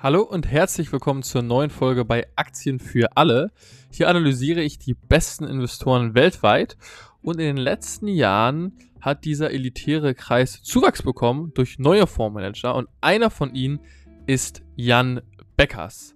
Hallo und herzlich willkommen zur neuen Folge bei Aktien für alle. Hier analysiere ich die besten Investoren weltweit und in den letzten Jahren hat dieser elitäre Kreis Zuwachs bekommen durch neue Fondsmanager und einer von ihnen ist Jan Beckers.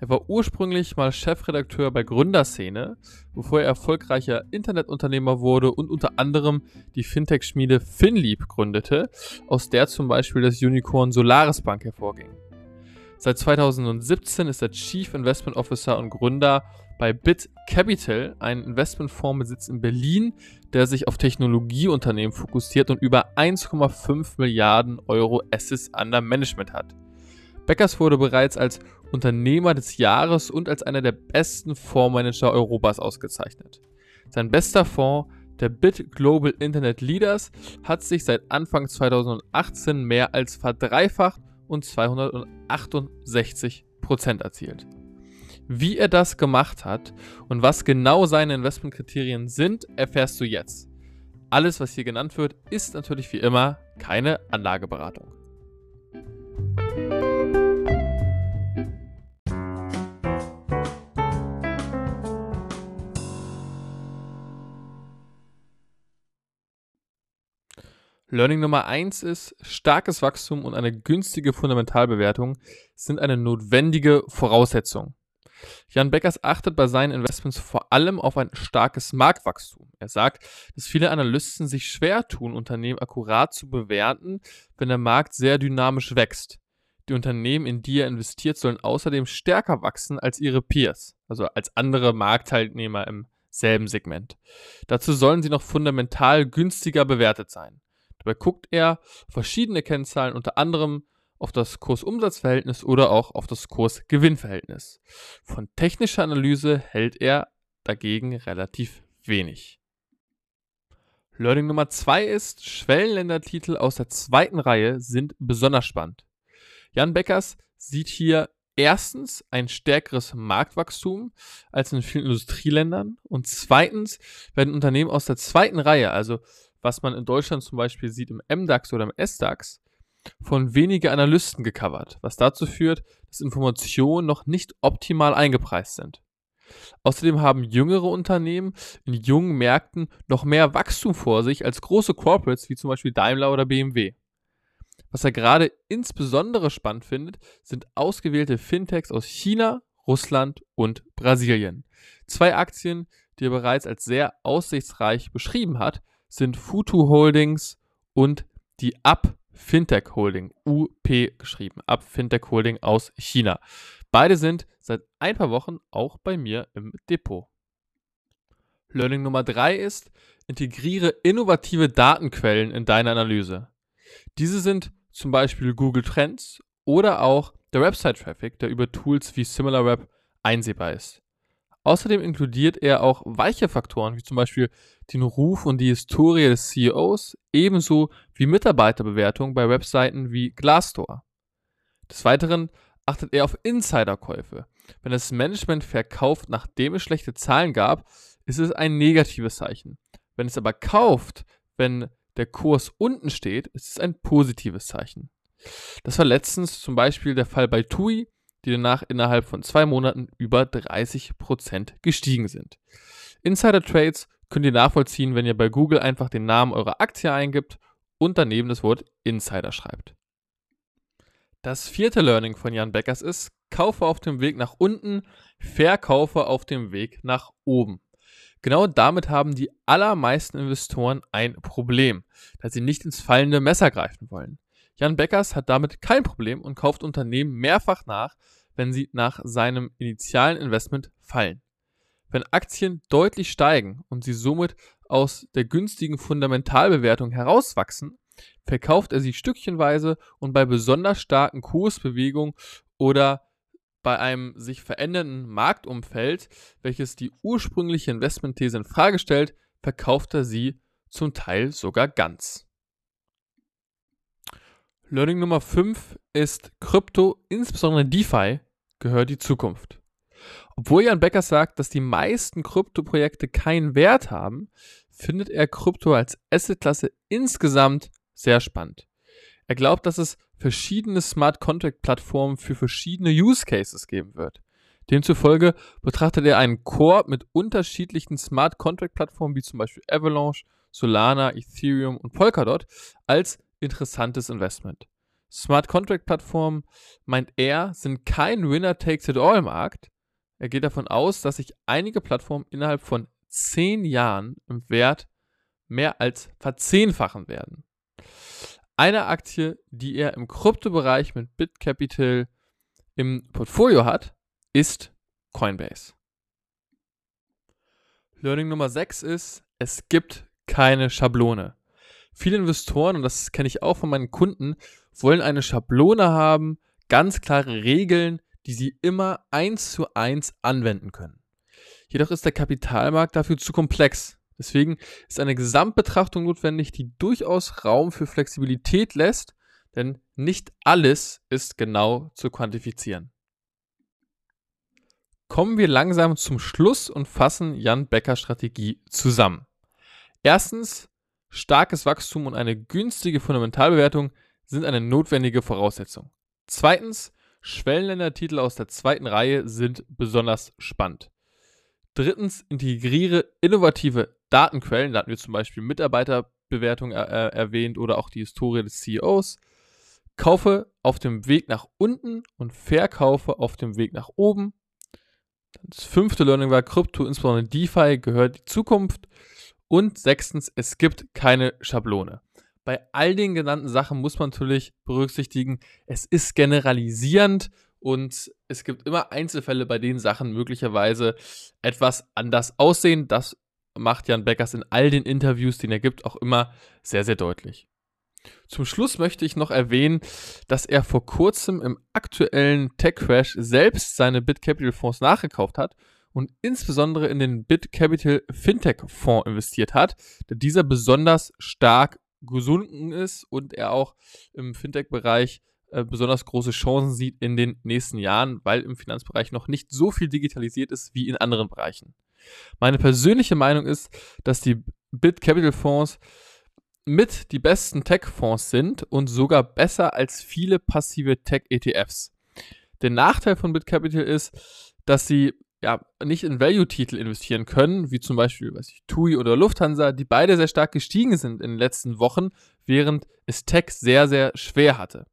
Er war ursprünglich mal Chefredakteur bei Gründerszene, bevor er erfolgreicher Internetunternehmer wurde und unter anderem die Fintech-Schmiede Finlieb gründete, aus der zum Beispiel das Unicorn Solaris Bank hervorging. Seit 2017 ist er Chief Investment Officer und Gründer bei Bit Capital, ein Investmentfonds mit Sitz in Berlin, der sich auf Technologieunternehmen fokussiert und über 1,5 Milliarden Euro Assets under Management hat. Beckers wurde bereits als Unternehmer des Jahres und als einer der besten Fondsmanager Europas ausgezeichnet. Sein bester Fonds, der Bit Global Internet Leaders, hat sich seit Anfang 2018 mehr als verdreifacht und 268 Prozent erzielt. Wie er das gemacht hat und was genau seine Investmentkriterien sind, erfährst du jetzt. Alles, was hier genannt wird, ist natürlich wie immer keine Anlageberatung. Learning Nummer 1 ist, starkes Wachstum und eine günstige Fundamentalbewertung sind eine notwendige Voraussetzung. Jan Beckers achtet bei seinen Investments vor allem auf ein starkes Marktwachstum. Er sagt, dass viele Analysten sich schwer tun, Unternehmen akkurat zu bewerten, wenn der Markt sehr dynamisch wächst. Die Unternehmen, in die er investiert, sollen außerdem stärker wachsen als ihre Peers, also als andere Marktteilnehmer im selben Segment. Dazu sollen sie noch fundamental günstiger bewertet sein. Dabei guckt er verschiedene Kennzahlen, unter anderem auf das Kurs-Umsatz-Verhältnis oder auch auf das Kurs-Gewinn-Verhältnis. Von technischer Analyse hält er dagegen relativ wenig. Learning Nummer zwei ist, Schwellenländertitel aus der zweiten Reihe sind besonders spannend. Jan Beckers sieht hier erstens ein stärkeres Marktwachstum als in vielen Industrieländern und zweitens werden Unternehmen aus der zweiten Reihe, also was man in Deutschland zum Beispiel sieht im MDAX oder im SDAX, von weniger Analysten gecovert, was dazu führt, dass Informationen noch nicht optimal eingepreist sind. Außerdem haben jüngere Unternehmen in jungen Märkten noch mehr Wachstum vor sich als große Corporates wie zum Beispiel Daimler oder BMW. Was er gerade insbesondere spannend findet, sind ausgewählte Fintechs aus China, Russland und Brasilien. Zwei Aktien, die er bereits als sehr aussichtsreich beschrieben hat, sind Futu Holdings und die Up Fintech Holding, UP geschrieben, Up Fintech Holding aus China. Beide sind seit ein paar Wochen auch bei mir im Depot. Learning Nummer drei ist, integriere innovative Datenquellen in deine Analyse. Diese sind zum Beispiel Google Trends oder auch der Website-Traffic, der über Tools wie SimilarWeb einsehbar ist. Außerdem inkludiert er auch weiche Faktoren, wie zum Beispiel den Ruf und die Historie des CEOs, ebenso wie Mitarbeiterbewertungen bei Webseiten wie Glassdoor. Des Weiteren achtet er auf Insiderkäufe. Wenn das Management verkauft, nachdem es schlechte Zahlen gab, ist es ein negatives Zeichen. Wenn es aber kauft, wenn der Kurs unten steht, ist es ein positives Zeichen. Das war letztens zum Beispiel der Fall bei TUI, die danach innerhalb von zwei Monaten über 30% gestiegen sind. Insider Trades könnt ihr nachvollziehen, wenn ihr bei Google einfach den Namen eurer Aktie eingibt und daneben das Wort Insider schreibt. Das vierte Learning von Jan Beckers ist, kaufe auf dem Weg nach unten, verkaufe auf dem Weg nach oben. Genau damit haben die allermeisten Investoren ein Problem, da sie nicht ins fallende Messer greifen wollen. Jan Beckers hat damit kein Problem und kauft Unternehmen mehrfach nach, wenn sie nach seinem initialen Investment fallen. Wenn Aktien deutlich steigen und sie somit aus der günstigen Fundamentalbewertung herauswachsen, verkauft er sie stückchenweise und bei besonders starken Kursbewegungen oder bei einem sich verändernden Marktumfeld, welches die ursprüngliche Investmentthese in Frage stellt, verkauft er sie zum Teil sogar ganz. Learning Nummer 5 ist Krypto, insbesondere DeFi, gehört die Zukunft. Obwohl Jan Becker sagt, dass die meisten Krypto-Projekte keinen Wert haben, findet er Krypto als Assetklasse insgesamt sehr spannend. Er glaubt, dass es verschiedene Smart Contract Plattformen für verschiedene Use Cases geben wird. Demzufolge betrachtet er einen Core mit unterschiedlichen Smart Contract Plattformen wie zum Beispiel Avalanche, Solana, Ethereum und Polkadot als interessantes Investment. Smart Contract Plattformen, meint er, sind kein Winner-Takes-it-all-Markt. Er geht davon aus, dass sich einige Plattformen innerhalb von zehn Jahren im Wert mehr als verzehnfachen werden. Eine Aktie, die er im Kryptobereich mit BitCapital im Portfolio hat, ist Coinbase. Learning Nummer 6 ist, es gibt keine Schablone. Viele Investoren, und das kenne ich auch von meinen Kunden, wollen eine Schablone haben, ganz klare Regeln, die sie immer eins zu eins anwenden können. Jedoch ist der Kapitalmarkt dafür zu komplex. Deswegen ist eine Gesamtbetrachtung notwendig, die durchaus Raum für Flexibilität lässt, denn nicht alles ist genau zu quantifizieren. Kommen wir langsam zum Schluss und fassen Jan Becker Strategie zusammen. Erstens, starkes Wachstum und eine günstige Fundamentalbewertung sind eine notwendige Voraussetzung. Zweitens, Schwellenländertitel aus der zweiten Reihe sind besonders spannend. Drittens, integriere innovative Datenquellen. Da hatten wir zum Beispiel Mitarbeiterbewertung äh, erwähnt oder auch die Historie des CEOs. Kaufe auf dem Weg nach unten und verkaufe auf dem Weg nach oben. Das fünfte Learning war, Krypto, insbesondere DeFi, gehört die Zukunft. Und sechstens, es gibt keine Schablone. Bei all den genannten Sachen muss man natürlich berücksichtigen, es ist generalisierend und es gibt immer Einzelfälle, bei denen Sachen möglicherweise etwas anders aussehen. Das macht Jan Beckers in all den Interviews, die er gibt, auch immer sehr, sehr deutlich. Zum Schluss möchte ich noch erwähnen, dass er vor kurzem im aktuellen Tech-Crash selbst seine BitCapital-Fonds nachgekauft hat und insbesondere in den BitCapital Fintech-Fonds investiert hat, der dieser besonders stark gesunken ist und er auch im Fintech-Bereich äh, besonders große Chancen sieht in den nächsten Jahren, weil im Finanzbereich noch nicht so viel digitalisiert ist wie in anderen Bereichen. Meine persönliche Meinung ist, dass die BitCapital-Fonds mit die besten Tech-Fonds sind und sogar besser als viele passive Tech-ETFs. Der Nachteil von BitCapital ist, dass sie ja, nicht in Value-Titel investieren können, wie zum Beispiel, weiß ich, TUI oder Lufthansa, die beide sehr stark gestiegen sind in den letzten Wochen, während es Tech sehr, sehr schwer hatte.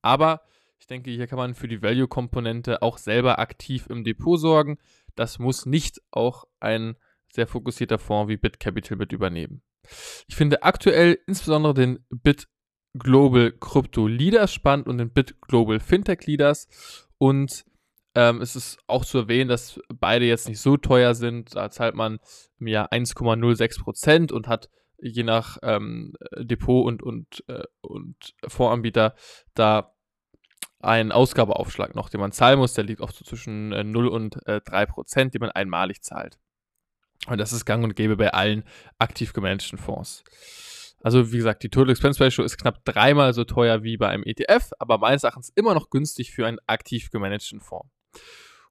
Aber ich denke, hier kann man für die Value-Komponente auch selber aktiv im Depot sorgen. Das muss nicht auch ein sehr fokussierter Fonds wie BitCapital mit übernehmen. Ich finde aktuell insbesondere den Bit Global Crypto Leaders spannend und den Bit Global Fintech Leaders. Und ähm, es ist auch zu erwähnen, dass beide jetzt nicht so teuer sind. Da zahlt man im Jahr 1,06% und hat je nach ähm, Depot und, und, äh, und Voranbieter da einen Ausgabeaufschlag noch, den man zahlen muss. Der liegt auch so zwischen äh, 0 und äh, 3 Prozent, den man einmalig zahlt. Und das ist gang und gäbe bei allen aktiv gemanagten Fonds. Also wie gesagt, die Total Expense Ratio ist knapp dreimal so teuer wie bei einem ETF, aber meines Erachtens immer noch günstig für einen aktiv gemanagten Fonds.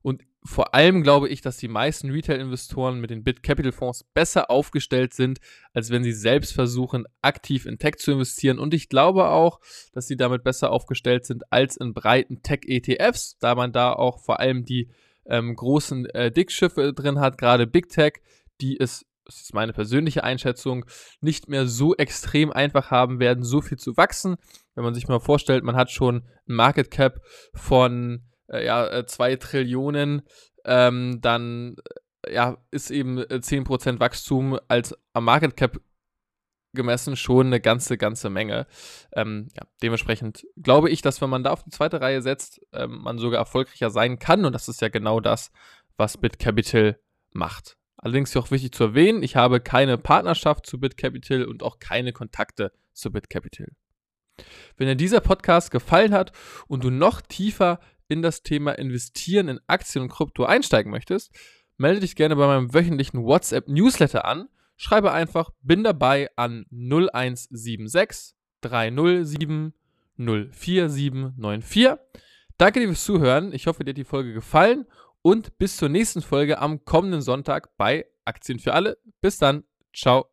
Und vor allem glaube ich, dass die meisten Retail-Investoren mit den Bit-Capital-Fonds besser aufgestellt sind, als wenn sie selbst versuchen, aktiv in Tech zu investieren. Und ich glaube auch, dass sie damit besser aufgestellt sind als in breiten Tech-ETFs, da man da auch vor allem die ähm, großen äh, Dickschiffe drin hat, gerade Big Tech, die es, das ist meine persönliche Einschätzung, nicht mehr so extrem einfach haben werden, so viel zu wachsen. Wenn man sich mal vorstellt, man hat schon ein Market Cap von äh, ja, 2 äh, Trillionen, ähm, dann äh, ja, ist eben 10% äh, Wachstum als am Market Cap gemessen schon eine ganze, ganze Menge. Ähm, ja, dementsprechend glaube ich, dass wenn man da auf die zweite Reihe setzt, ähm, man sogar erfolgreicher sein kann und das ist ja genau das, was BitCapital macht. Allerdings ist auch wichtig zu erwähnen, ich habe keine Partnerschaft zu BitCapital und auch keine Kontakte zu BitCapital. Wenn dir dieser Podcast gefallen hat und du noch tiefer in das Thema Investieren in Aktien und Krypto einsteigen möchtest, melde dich gerne bei meinem wöchentlichen WhatsApp-Newsletter an. Schreibe einfach, bin dabei an 0176 307 04794. Danke dir fürs Zuhören. Ich hoffe, dir hat die Folge gefallen und bis zur nächsten Folge am kommenden Sonntag bei Aktien für alle. Bis dann. Ciao.